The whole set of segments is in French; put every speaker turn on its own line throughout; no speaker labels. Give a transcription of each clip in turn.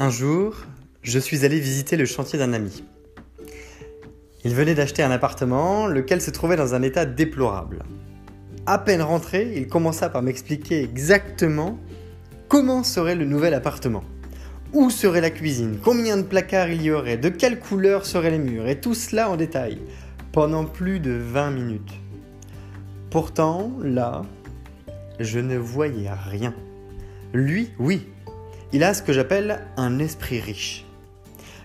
Un jour, je suis allé visiter le chantier d'un ami. Il venait d'acheter un appartement, lequel se trouvait dans un état déplorable. À peine rentré, il commença par m'expliquer exactement comment serait le nouvel appartement. Où serait la cuisine? Combien de placards il y aurait? De quelle couleur seraient les murs? Et tout cela en détail, pendant plus de 20 minutes. Pourtant, là, je ne voyais rien. Lui, oui, il a ce que j'appelle un esprit riche.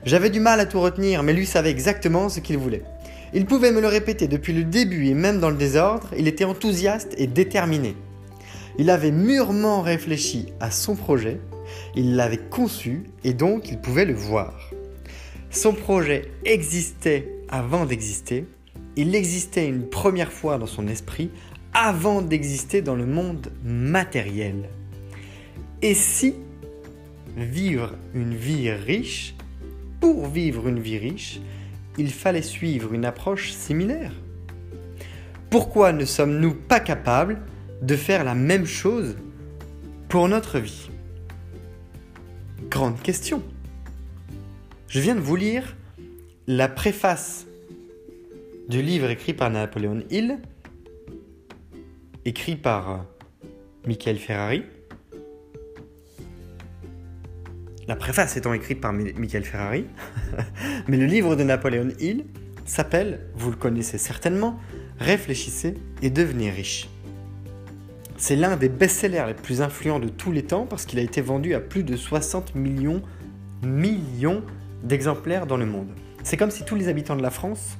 J'avais du mal à tout retenir, mais lui savait exactement ce qu'il voulait. Il pouvait me le répéter depuis le début et même dans le désordre, il était enthousiaste et déterminé. Il avait mûrement réfléchi à son projet, il l'avait conçu et donc il pouvait le voir. Son projet existait avant d'exister, il existait une première fois dans son esprit avant d'exister dans le monde matériel. Et si vivre une vie riche, pour vivre une vie riche, il fallait suivre une approche similaire. Pourquoi ne sommes-nous pas capables de faire la même chose pour notre vie? Grande question. Je viens de vous lire la préface du livre écrit par Napoléon Hill, écrit par Michael Ferrari, la préface étant écrite par Michael Ferrari, mais le livre de Napoléon Hill s'appelle, vous le connaissez certainement, Réfléchissez et devenez riche. C'est l'un des best-sellers les plus influents de tous les temps parce qu'il a été vendu à plus de 60 millions, millions d'exemplaires dans le monde. C'est comme si tous les habitants de la France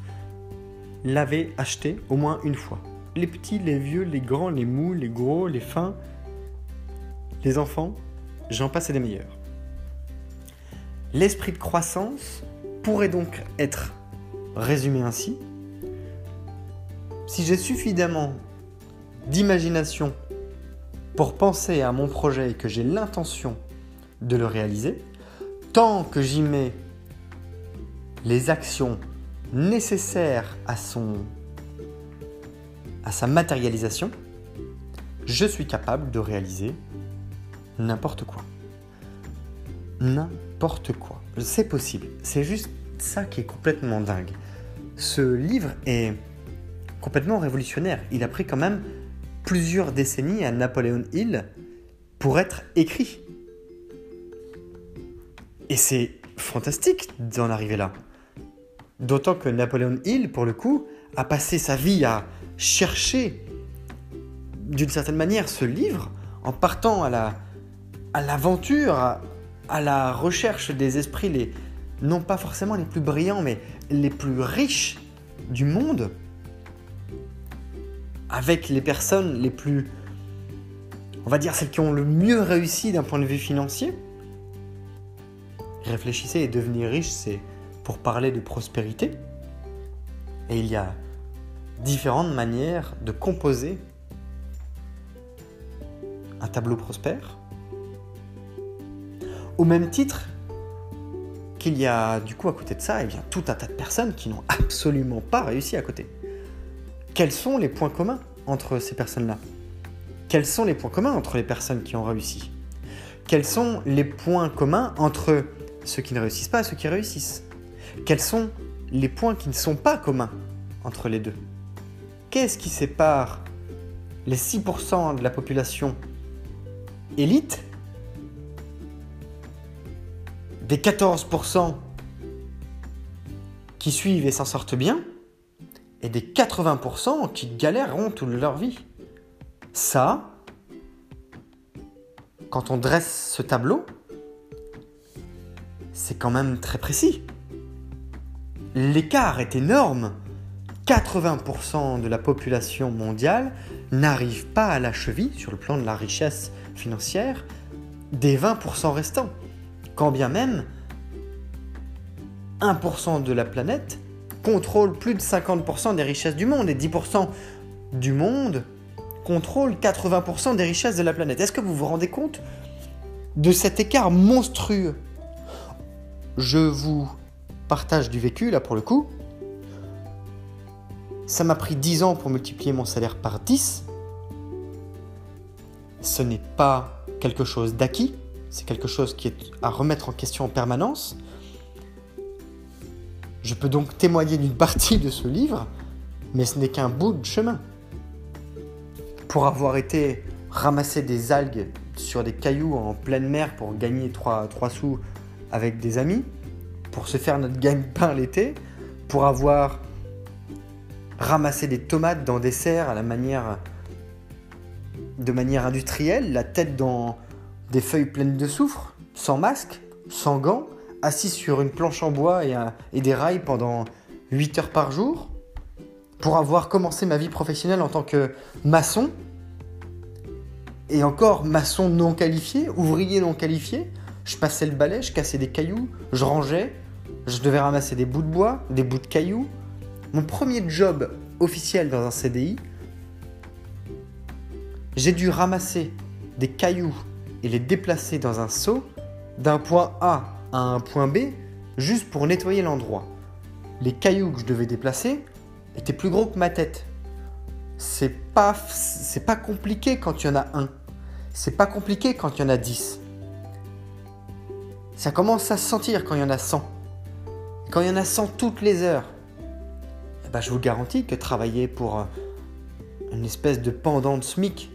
l'avaient acheté au moins une fois. Les petits, les vieux, les grands, les mous, les gros, les fins, les enfants, j'en passe et des meilleurs. L'esprit de croissance pourrait donc être résumé ainsi. Si j'ai suffisamment d'imagination pour penser à mon projet et que j'ai l'intention de le réaliser, tant que j'y mets les actions nécessaires à son à sa matérialisation, je suis capable de réaliser n'importe quoi. N'importe quoi. C'est possible. C'est juste ça qui est complètement dingue. Ce livre est complètement révolutionnaire. Il a pris quand même plusieurs décennies à Napoléon Hill pour être écrit. Et c'est fantastique d'en arriver là. D'autant que Napoléon Hill, pour le coup, a passé sa vie à chercher, d'une certaine manière, ce livre en partant à la à l'aventure, la recherche des esprits les non pas forcément les plus brillants mais les plus riches du monde avec les personnes les plus on va dire celles qui ont le mieux réussi d'un point de vue financier réfléchissez et devenir riche c'est pour parler de prospérité. Et il y a différentes manières de composer un tableau prospère au même titre qu'il y a du coup à côté de ça, eh bien, tout un tas de personnes qui n'ont absolument pas réussi à côté. Quels sont les points communs entre ces personnes-là? Quels sont les points communs entre les personnes qui ont réussi? Quels sont les points communs entre ceux qui ne réussissent pas et ceux qui réussissent? Quels sont les points qui ne sont pas communs entre les deux? Qu'est-ce qui sépare les 6% de la population élite des 14% qui suivent et s'en sortent bien, et des 80% qui galèreront toute leur vie. Ça, quand on dresse ce tableau, c'est quand même très précis. L'écart est énorme. 80% de la population mondiale n'arrive pas à la cheville, sur le plan de la richesse financière, des 20% restants. Quand bien même 1% de la planète contrôle plus de 50% des richesses du monde et 10% du monde contrôle 80% des richesses de la planète. Est-ce que vous vous rendez compte de cet écart monstrueux? Je vous partage du vécu là pour le coup. Ça m'a pris 10 ans pour multiplier mon salaire par 10. Ce n'est pas quelque chose d'acquis, c'est quelque chose qui est à remettre en question en permanence. Je peux donc témoigner d'une partie de ce livre, mais ce n'est qu'un bout de chemin. Pour avoir été ramasser des algues sur des cailloux en pleine mer pour gagner 3, 3 sous avec des amis, pour se faire notre gagne-pain l'été, pour avoir ramassé des tomates dans des serres à la manière de manière industrielle, la tête dans des feuilles pleines de soufre, sans masque, sans gants, assis sur une planche en bois et, des rails pendant 8 heures par jour, pour avoir commencé ma vie professionnelle en tant que maçon, et encore maçon non qualifié, ouvrier non qualifié, je passais le balai, je cassais des cailloux, je rangeais, je devais ramasser des bouts de bois, des bouts de cailloux. Mon premier job officiel dans un CDI, j'ai dû ramasser des cailloux et les déplacer dans un seau d'un point A à un point B juste pour nettoyer l'endroit. Les cailloux que je devais déplacer étaient plus gros que ma tête. C'est pas, pas compliqué quand il y en a un. C'est pas compliqué quand il y en a 10. Ça commence à se sentir quand il y en a 100. Quand il y en a 100 toutes les heures, eh ben, je vous garantis que travailler pour euh, une espèce de pendant de SMIC,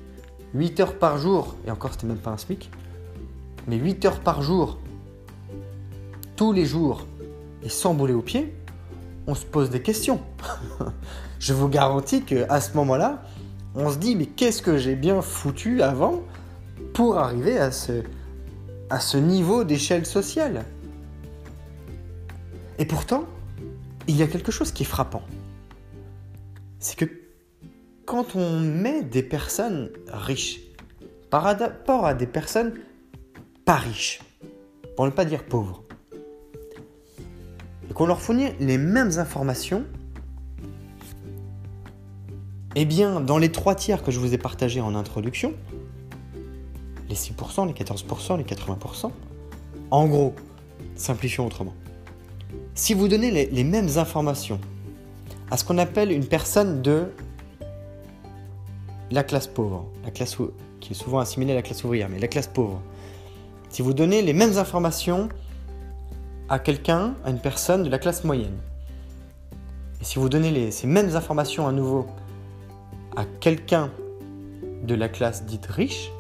8 heures par jour, et encore c'était même pas un SMIC, mais 8 heures par jour tous les jours et sans bouler au pied, on se pose des questions. Je vous garantis qu'à ce moment-là, on se dit mais qu'est-ce que j'ai bien foutu avant pour arriver à ce niveau d'échelle sociale? Et pourtant, il y a quelque chose qui est frappant. C'est que quand on met des personnes riches par rapport à des personnes pas riches, pour ne pas dire pauvres, et qu'on leur fournit les mêmes informations, eh bien, dans les trois tiers que je vous ai partagés en introduction, les 6%, les 14%, les 80%, en gros, simplifions autrement. Si vous donnez les, les mêmes informations à ce qu'on appelle une personne de la classe pauvre, la classe qui est souvent assimilée à la classe ouvrière, mais la classe pauvre, si vous donnez les mêmes informations à quelqu'un, à une personne de la classe moyenne. Et si vous donnez ces mêmes informations à nouveau à quelqu'un de la classe dite riche,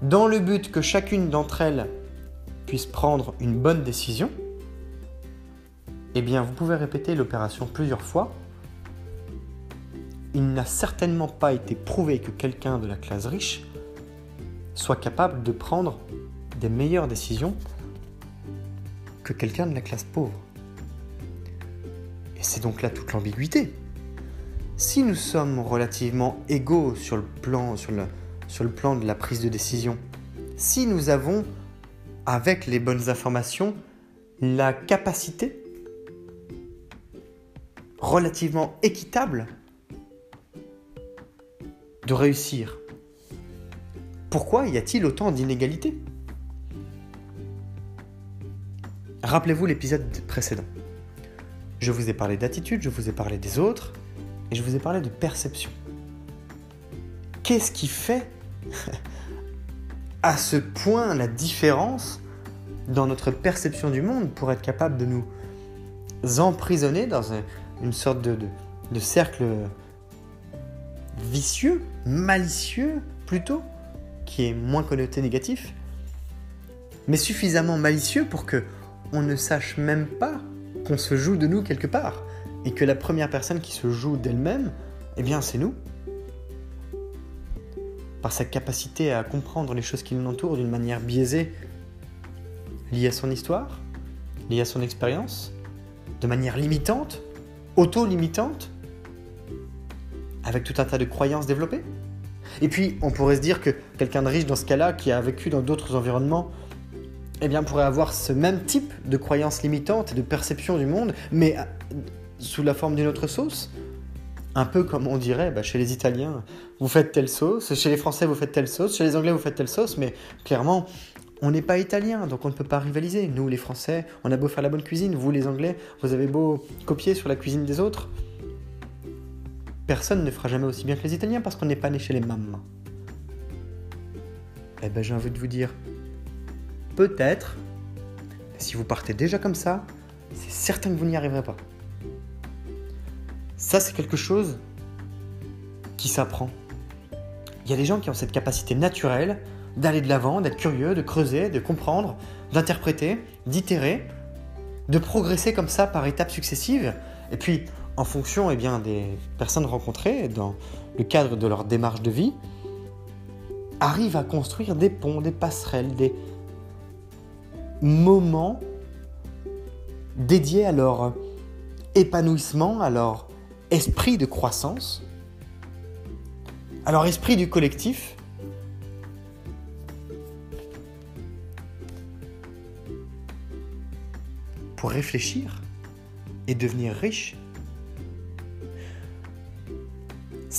dans le but que chacune d'entre elles puisse prendre une bonne décision, eh bien vous pouvez répéter l'opération plusieurs fois. Il n'a certainement pas été prouvé que quelqu'un de la classe riche soit capable de prendre des meilleures décisions que quelqu'un de la classe pauvre. Et c'est donc là toute l'ambiguïté. Si nous sommes relativement égaux sur le plan, de la prise de décision, si nous avons, avec les bonnes informations, la capacité relativement équitable réussir, pourquoi y a-t-il autant d'inégalités? Rappelez-vous l'épisode précédent. Je vous ai parlé d'attitude, je vous ai parlé des autres, et je vous ai parlé de perception. qu'est-ce qui fait à ce point la différence dans notre perception du monde pour être capable de nous emprisonner dans une sorte de cercle vicieux, malicieux plutôt, qui est moins connoté négatif, mais suffisamment malicieux pour que on ne sache même pas qu'on se joue de nous quelque part et que la première personne qui se joue d'elle-même, eh bien c'est nous. Par sa capacité à comprendre les choses qui nous entourent d'une manière biaisée, liée à son histoire, liée à son expérience, de manière limitante, auto-limitante, avec tout un tas de croyances développées. Et puis, on pourrait se dire que quelqu'un de riche dans ce cas-là, qui a vécu dans d'autres environnements, eh bien, pourrait avoir ce même type de croyances limitantes et de perception du monde, mais euh, sous la forme d'une autre sauce. Un peu comme on dirait bah, chez les Italiens, vous faites telle sauce, chez les Français, vous faites telle sauce, chez les Anglais, vous faites telle sauce, mais clairement, on n'est pas italien, donc on ne peut pas rivaliser. Nous, les Français, on a beau faire la bonne cuisine, vous, les Anglais, vous avez beau copier sur la cuisine des autres, personne ne fera jamais aussi bien que les Italiens parce qu'on n'est pas né chez les mamans. Eh ben j'ai envie de vous dire, peut-être, si vous partez déjà comme ça, c'est certain que vous n'y arriverez pas. Ça, c'est quelque chose qui s'apprend. Il y a des gens qui ont cette capacité naturelle d'aller de l'avant, d'être curieux, de creuser, de comprendre, d'interpréter, d'itérer, de progresser comme ça par étapes successives. Et puis, en fonction eh bien, des personnes rencontrées dans le cadre de leur démarche de vie, arrivent à construire des ponts, des passerelles, des moments dédiés à leur épanouissement, à leur esprit de croissance, à leur esprit du collectif. pour réfléchir et devenir riche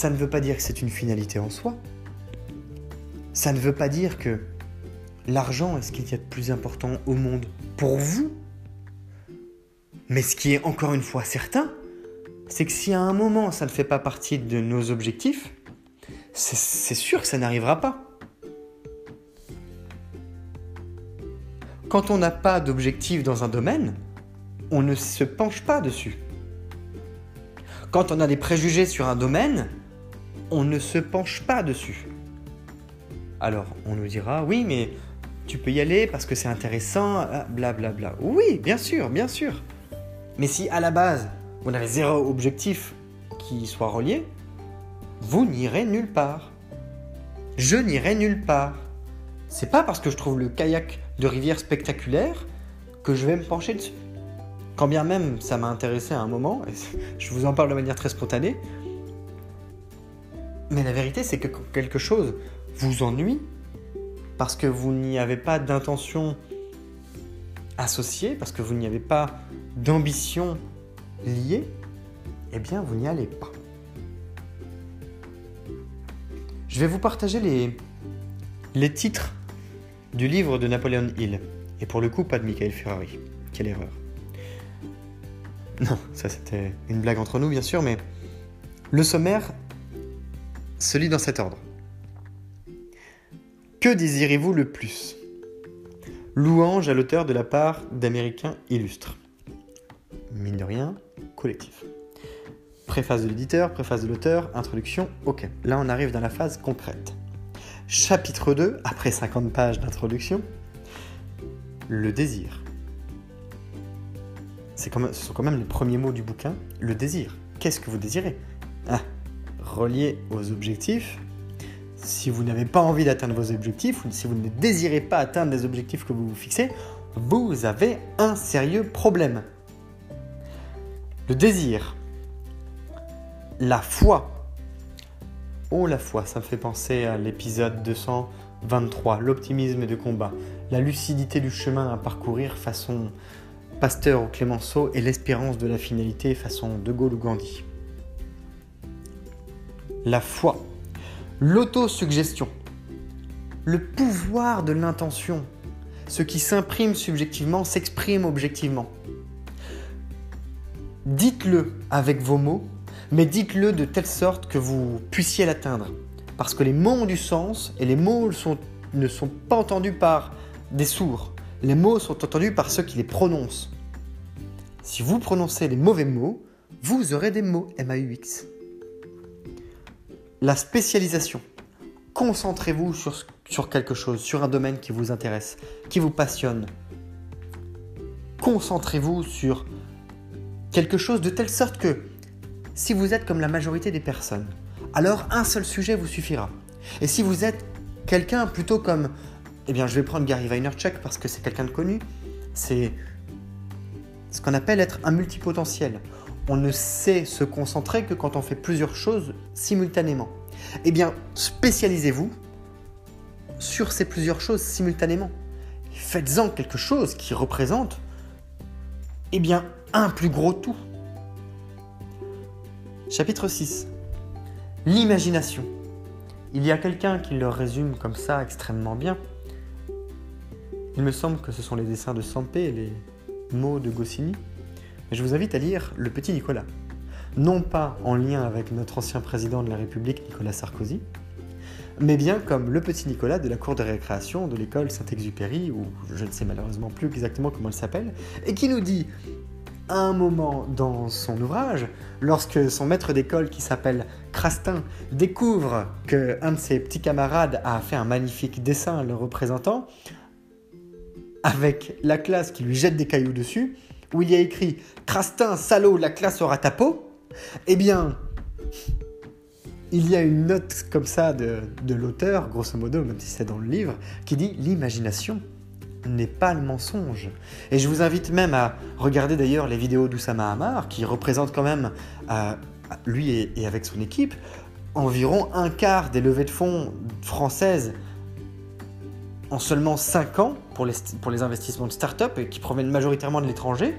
ça ne veut pas dire que c'est une finalité en soi. Ça ne veut pas dire que l'argent est ce qu'il y a de plus important au monde pour vous. Mais ce qui est encore une fois certain, c'est que si à un moment ça ne fait pas partie de nos objectifs, c'est sûr que ça n'arrivera pas. Quand on n'a pas d'objectif dans un domaine, on ne se penche pas dessus. Quand on a des préjugés sur un domaine, on ne se penche pas dessus. Alors, on nous dira, oui, mais tu peux y aller parce que c'est intéressant, blablabla. Bla bla. Oui, bien sûr, bien sûr. Mais si à la base, vous n'avez zéro objectif qui soit relié, vous n'irez nulle part. Je n'irai nulle part. C'est pas parce que je trouve le kayak de rivière spectaculaire que je vais me pencher dessus. Quand bien même ça m'a intéressé à un moment, et je vous en parle de manière très spontanée, mais la vérité, c'est que quand quelque chose vous ennuie, parce que vous n'y avez pas d'intention associée, parce que vous n'y avez pas d'ambition liée, eh bien, vous n'y allez pas. Je vais vous partager les, les titres du livre de Napoléon Hill. Et pour le coup, pas de Michael Ferrari. Quelle erreur. Non, ça c'était une blague entre nous, bien sûr, mais le sommaire se lit dans cet ordre. Que désirez-vous le plus? Louange à l'auteur de la part d'Américains illustres. Mine de rien, collectif. Préface de l'éditeur, préface de l'auteur, introduction, ok. Là on arrive dans la phase concrète. Chapitre 2, après 50 pages d'introduction, le désir. Ce sont quand même les premiers mots du bouquin, le désir. Qu'est-ce que vous désirez? Ah, relié aux objectifs, si vous n'avez pas envie d'atteindre vos objectifs, ou si vous ne désirez pas atteindre les objectifs que vous vous fixez, vous avez un sérieux problème. Le désir, la foi. Oh la foi, ça me fait penser à l'épisode 223, l'optimisme de combat, la lucidité du chemin à parcourir façon Pasteur ou Clémenceau et l'espérance de la finalité façon De Gaulle ou Gandhi la foi, l'autosuggestion, le pouvoir de l'intention. Ce qui s'imprime subjectivement s'exprime objectivement. Dites-le avec vos mots, mais dites-le de telle sorte que vous puissiez l'atteindre. parce que les mots ont du sens et les mots ne sont pas entendus par des sourds. Les mots sont entendus par ceux qui les prononcent. Si vous prononcez les mauvais mots, vous aurez des mots MAUX. La spécialisation. Concentrez-vous sur, quelque chose, sur un domaine qui vous intéresse, qui vous passionne. Concentrez-vous sur quelque chose de telle sorte que si vous êtes comme la majorité des personnes, alors un seul sujet vous suffira. Et si vous êtes quelqu'un plutôt comme, eh bien je vais prendre Gary Vaynerchuk parce que c'est quelqu'un de connu, c'est ce qu'on appelle être un multipotentiel. On ne sait se concentrer que quand on fait plusieurs choses simultanément. Eh bien, spécialisez-vous sur ces plusieurs choses simultanément. Faites-en quelque chose qui représente, eh bien, un plus gros tout. Chapitre 6. L'imagination. Il y a quelqu'un qui le résume comme ça extrêmement bien. Il me semble que ce sont les dessins de Sampé, les mots de Goscinny. Je vous invite à lire Le Petit Nicolas. Non pas en lien avec notre ancien président de la République, Nicolas Sarkozy, mais bien comme le petit Nicolas de la cour de récréation de l'école Saint-Exupéry, ou je ne sais malheureusement plus exactement comment elle s'appelle, et qui nous dit à un moment dans son ouvrage, lorsque son maître d'école qui s'appelle Crastin découvre que un de ses petits camarades a fait un magnifique dessin le représentant, avec la classe qui lui jette des cailloux dessus, où il y a écrit Crastin, salaud, la classe aura ta peau, eh bien, il y a une note comme ça de, l'auteur, grosso modo, même si c'est dans le livre, qui dit l'imagination n'est pas le mensonge. Et je vous invite même à regarder d'ailleurs les vidéos d'Oussama Hamar, qui représente quand même, euh, lui et, avec son équipe, environ un quart des levées de fonds françaises en seulement 5 ans pour les, pour les investissements de start-up qui proviennent majoritairement de l'étranger,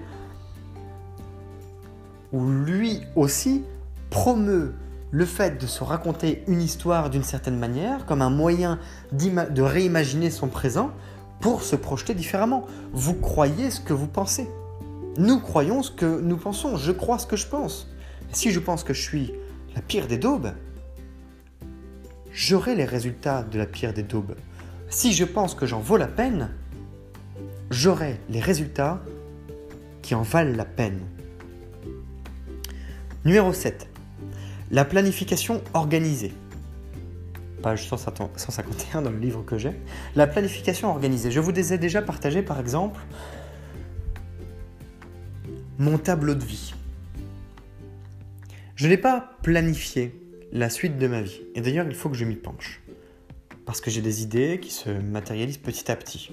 où lui aussi promeut le fait de se raconter une histoire d'une certaine manière comme un moyen de réimaginer son présent pour se projeter différemment. Vous croyez ce que vous pensez. Nous croyons ce que nous pensons. Je crois ce que je pense. Si je pense que je suis la pire des daubes, j'aurai les résultats de la pire des daubes. Si je pense que j'en vaux la peine, j'aurai les résultats qui en valent la peine. Numéro 7. La planification organisée. Page 151 dans le livre que j'ai. La planification organisée. Je vous ai déjà partagé par exemple mon tableau de vie. Je n'ai pas planifié la suite de ma vie. Et d'ailleurs, il faut que je m'y penche parce que j'ai des idées qui se matérialisent petit à petit.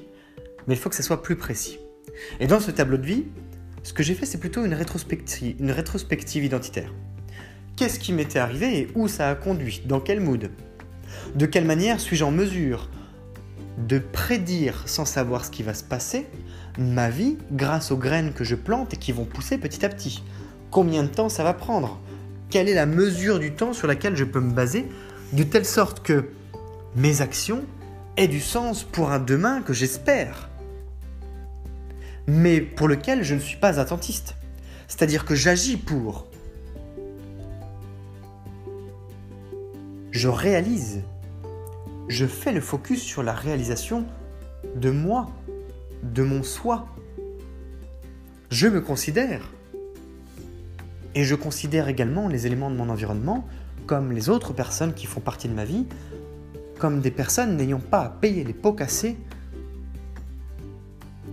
Mais il faut que ça soit plus précis. Et dans ce tableau de vie, ce que j'ai fait, c'est plutôt une rétrospective, identitaire. Qu'est-ce qui m'était arrivé et où ça a conduit? Dans quel mood? De quelle manière suis-je en mesure de prédire sans savoir ce qui va se passer ma vie grâce aux graines que je plante et qui vont pousser petit à petit? Combien de temps ça va prendre? Quelle est la mesure du temps sur laquelle je peux me baser de telle sorte que mes actions aient du sens pour un demain que j'espère, mais pour lequel je ne suis pas attentiste. C'est-à-dire que j'agis pour. Je réalise. Je fais le focus sur la réalisation de moi, de mon soi. Je me considère. Et je considère également les éléments de mon environnement comme les autres personnes qui font partie de ma vie comme des personnes n'ayant pas à payer les pots cassés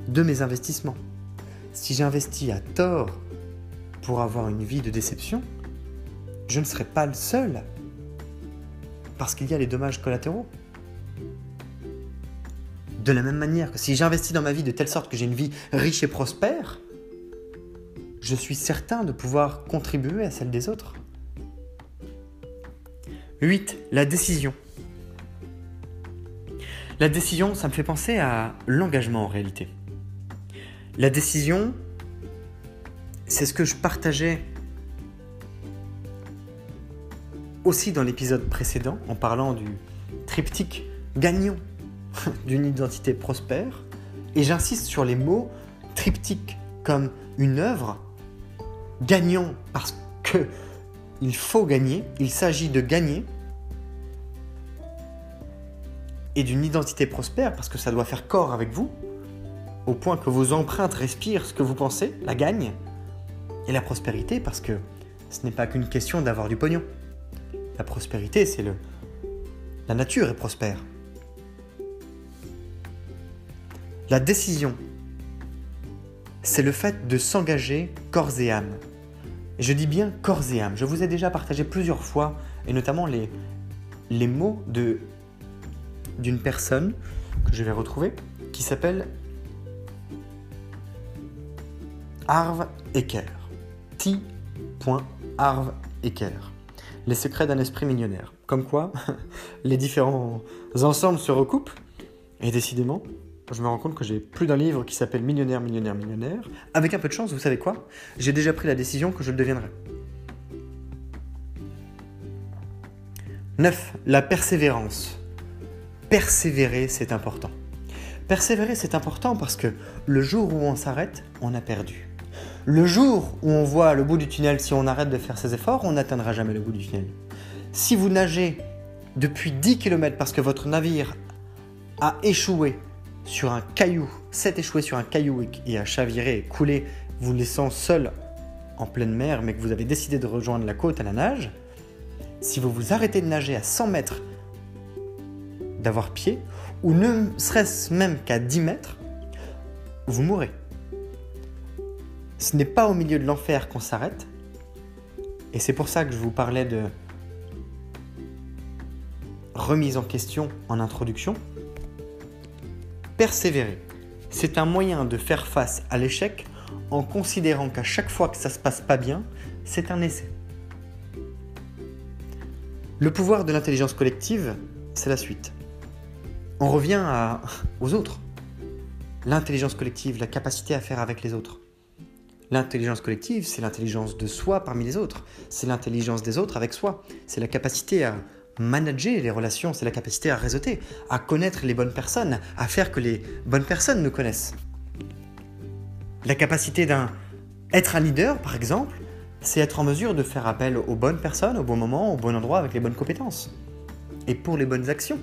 de mes investissements. Si j'investis à tort pour avoir une vie de déception, je ne serai pas le seul parce qu'il y a les dommages collatéraux. De la même manière que si j'investis dans ma vie de telle sorte que j'ai une vie riche et prospère, je suis certain de pouvoir contribuer à celle des autres. 8. La décision. La décision, ça me fait penser à l'engagement en réalité. La décision, c'est ce que je partageais aussi dans l'épisode précédent en parlant du triptyque gagnant d'une identité prospère. Et j'insiste sur les mots triptyque comme une œuvre gagnant parce que il faut gagner, il s'agit de gagner et d'une identité prospère, parce que ça doit faire corps avec vous, au point que vos empreintes respirent ce que vous pensez, la gagne, et la prospérité, parce que ce n'est pas qu'une question d'avoir du pognon. La prospérité, c'est le... La nature est prospère. La décision, c'est le fait de s'engager corps et âme. Et je dis bien corps et âme. Je vous ai déjà partagé plusieurs fois, et notamment les, les mots de d'une personne que je vais retrouver, qui s'appelle Arv Ecker. T. Arv Ecker. Les secrets d'un esprit millionnaire. Comme quoi, les différents ensembles se recoupent, et décidément, je me rends compte que j'ai plus d'un livre qui s'appelle Millionnaire, Millionnaire, Millionnaire. Avec un peu de chance, vous savez quoi? J'ai déjà pris la décision que je le deviendrai. 9. La persévérance. Persévérer, c'est important. Persévérer, c'est important parce que le jour où on s'arrête, on a perdu. Le jour où on voit le bout du tunnel, si on arrête de faire ses efforts, on n'atteindra jamais le bout du tunnel. Si vous nagez depuis 10 km parce que votre navire a échoué sur un caillou, s'est échoué sur un caillou et a chaviré et coulé, vous laissant seul en pleine mer, mais que vous avez décidé de rejoindre la côte à la nage, si vous vous arrêtez de nager à 100 mètres d'avoir pied, ou ne serait-ce même qu'à 10 mètres, vous mourrez. Ce n'est pas au milieu de l'enfer qu'on s'arrête, et c'est pour ça que je vous parlais de remise en question en introduction, Persévérer, c'est un moyen de faire face à l'échec en considérant qu'à chaque fois que ça se passe pas bien, c'est un essai. Le pouvoir de l'intelligence collective, c'est la suite. On revient aux autres. L'intelligence collective, la capacité à faire avec les autres. L'intelligence collective, c'est l'intelligence de soi parmi les autres. C'est l'intelligence des autres avec soi. C'est la capacité à manager les relations, c'est la capacité à réseauter, à connaître les bonnes personnes, à faire que les bonnes personnes nous connaissent. La capacité d'un être un leader, par exemple, c'est être en mesure de faire appel aux bonnes personnes, au bon moment, au bon endroit, avec les bonnes compétences. Et pour les bonnes actions.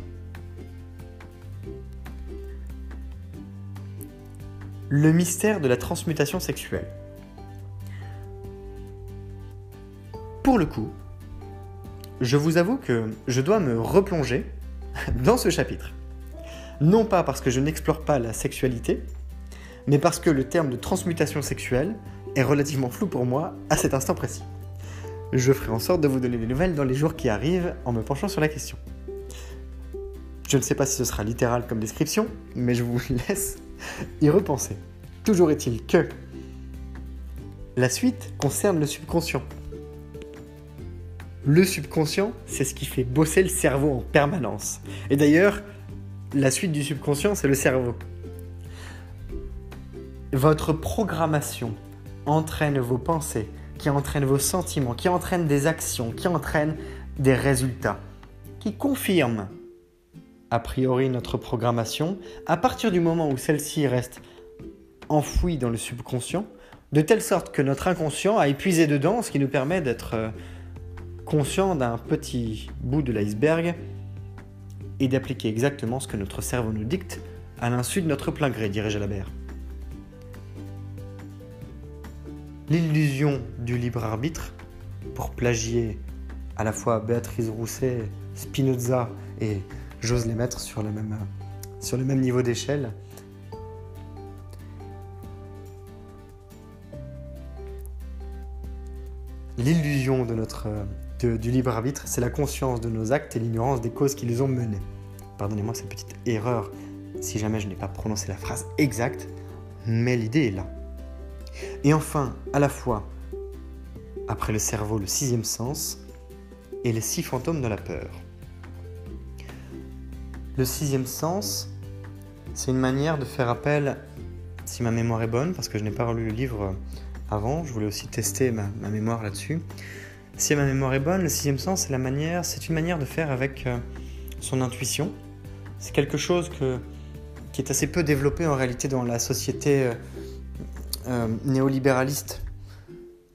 Le mystère de la transmutation sexuelle. Pour le coup, je vous avoue que je dois me replonger dans ce chapitre. Non pas parce que je n'explore pas la sexualité, mais parce que le terme de transmutation sexuelle est relativement flou pour moi à cet instant précis. Je ferai en sorte de vous donner des nouvelles dans les jours qui arrivent en me penchant sur la question. Je ne sais pas si ce sera littéral comme description, mais je vous laisse y repenser. Toujours est-il que la suite concerne le subconscient. Le subconscient, c'est ce qui fait bosser le cerveau en permanence. Et d'ailleurs, la suite du subconscient, c'est le cerveau. Votre programmation entraîne vos pensées, qui entraînent vos sentiments, qui entraînent des actions, qui entraînent des résultats, qui confirment a priori notre programmation à partir du moment où celle-ci reste enfouie dans le subconscient, de telle sorte que notre inconscient a épuisé dedans, ce qui nous permet d'être euh, conscient d'un petit bout de l'iceberg et d'appliquer exactement ce que notre cerveau nous dicte à l'insu de notre plein gré, dirait Jalabert. L'illusion du libre arbitre, pour plagier à la fois Béatrice Rousset, Spinoza et j'ose les mettre sur le même, niveau d'échelle. L'illusion de notre du libre arbitre, c'est la conscience de nos actes et l'ignorance des causes qui les ont menés. Pardonnez-moi cette petite erreur si jamais je n'ai pas prononcé la phrase exacte, mais l'idée est là. Et enfin, à la fois, après le cerveau, le sixième sens, et les six fantômes de la peur. Le sixième sens, c'est une manière de faire appel, si ma mémoire est bonne, parce que je n'ai pas relu le livre avant, je voulais aussi tester ma mémoire là-dessus, si ma mémoire est bonne, le sixième sens, c'est la manière, c'est une manière de faire avec euh, son intuition. C'est quelque chose qui est assez peu développé en réalité dans la société euh, euh, néolibéraliste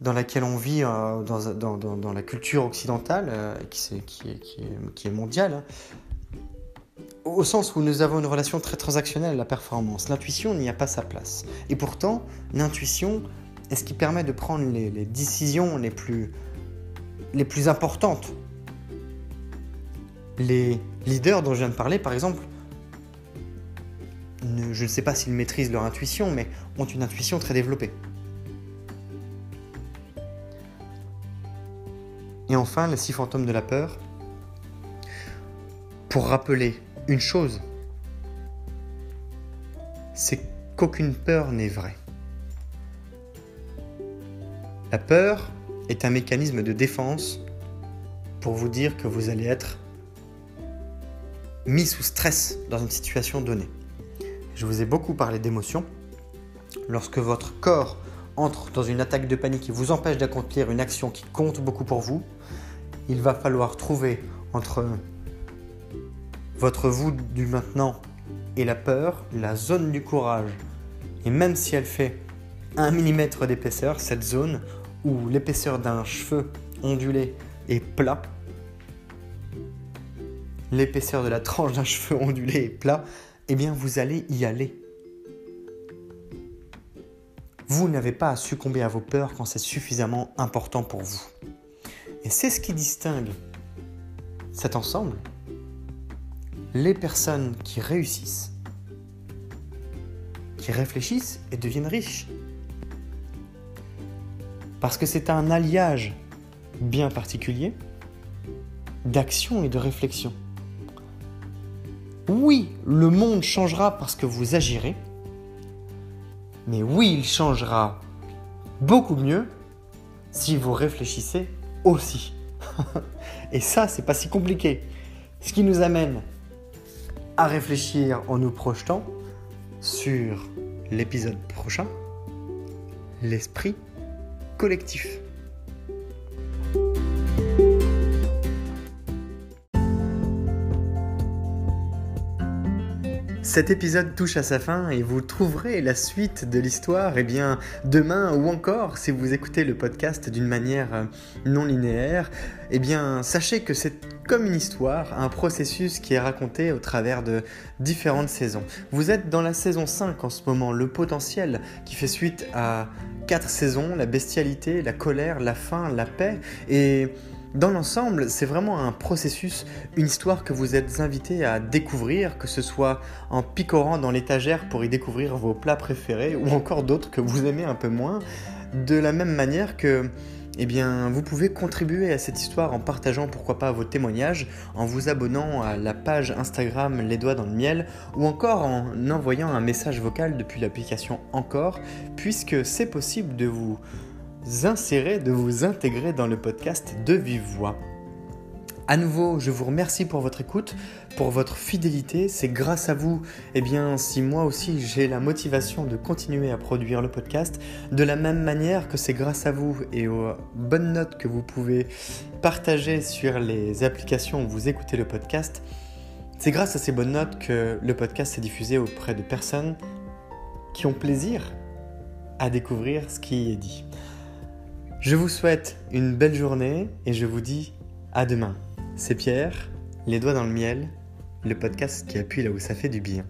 dans laquelle on vit dans, la culture occidentale, qui, est, mondiale. Hein. Au sens où nous avons une relation très transactionnelle à la performance. L'intuition n'y a pas sa place. Et pourtant, l'intuition est ce qui permet de prendre les, décisions les plus, les plus importantes. Les leaders dont je viens de parler, par exemple, je ne sais pas s'ils maîtrisent leur intuition, mais ont une intuition très développée. Et enfin, les six fantômes de la peur. Pour rappeler une chose, c'est qu'aucune peur n'est vraie. La peur est un mécanisme de défense pour vous dire que vous allez être mis sous stress dans une situation donnée. Je vous ai beaucoup parlé d'émotions. Lorsque votre corps entre dans une attaque de panique qui vous empêche d'accomplir une action qui compte beaucoup pour vous, il va falloir trouver entre votre vous du maintenant et la peur la zone du courage. Et même si elle fait un millimètre d'épaisseur, cette zone où l'épaisseur d'un cheveu ondulé est plat, l'épaisseur de la tranche d'un cheveu ondulé est plat, eh bien vous allez y aller. Vous n'avez pas à succomber à vos peurs quand c'est suffisamment important pour vous. Et c'est ce qui distingue cet ensemble, les personnes qui réussissent, qui réfléchissent et deviennent riches. Parce que c'est un alliage bien particulier d'action et de réflexion. Oui, le monde changera parce que vous agirez, mais oui, il changera beaucoup mieux si vous réfléchissez aussi. Et ça, c'est pas si compliqué. Ce qui nous amène à réfléchir en nous projetant sur l'épisode prochain, l'esprit collectif. Cet épisode touche à sa fin et vous trouverez la suite de l'histoire eh bien demain ou encore si vous écoutez le podcast d'une manière non linéaire, eh bien sachez que c'est comme une histoire, un processus qui est raconté au travers de différentes saisons. Vous êtes dans la saison 5 en ce moment, le potentiel qui fait suite à quatre saisons, la bestialité, la colère, la faim, la paix et dans l'ensemble, c'est vraiment un processus, une histoire que vous êtes invité à découvrir, que ce soit en picorant dans l'étagère pour y découvrir vos plats préférés ou encore d'autres que vous aimez un peu moins, de la même manière que eh bien, vous pouvez contribuer à cette histoire en partageant pourquoi pas vos témoignages, en vous abonnant à la page Instagram Les Doigts dans le Miel, ou encore en envoyant un message vocal depuis l'application Encore, puisque c'est possible de vous insérer, de vous intégrer dans le podcast de Vive Voix. À nouveau, je vous remercie pour votre écoute, pour votre fidélité. C'est grâce à vous, eh bien, si moi aussi j'ai la motivation de continuer à produire le podcast, de la même manière que c'est grâce à vous et aux bonnes notes que vous pouvez partager sur les applications où vous écoutez le podcast, c'est grâce à ces bonnes notes que le podcast est diffusé auprès de personnes qui ont plaisir à découvrir ce qui est dit. Je vous souhaite une belle journée et je vous dis à demain. C'est Pierre, les doigts dans le miel, le podcast qui appuie là où ça fait du bien.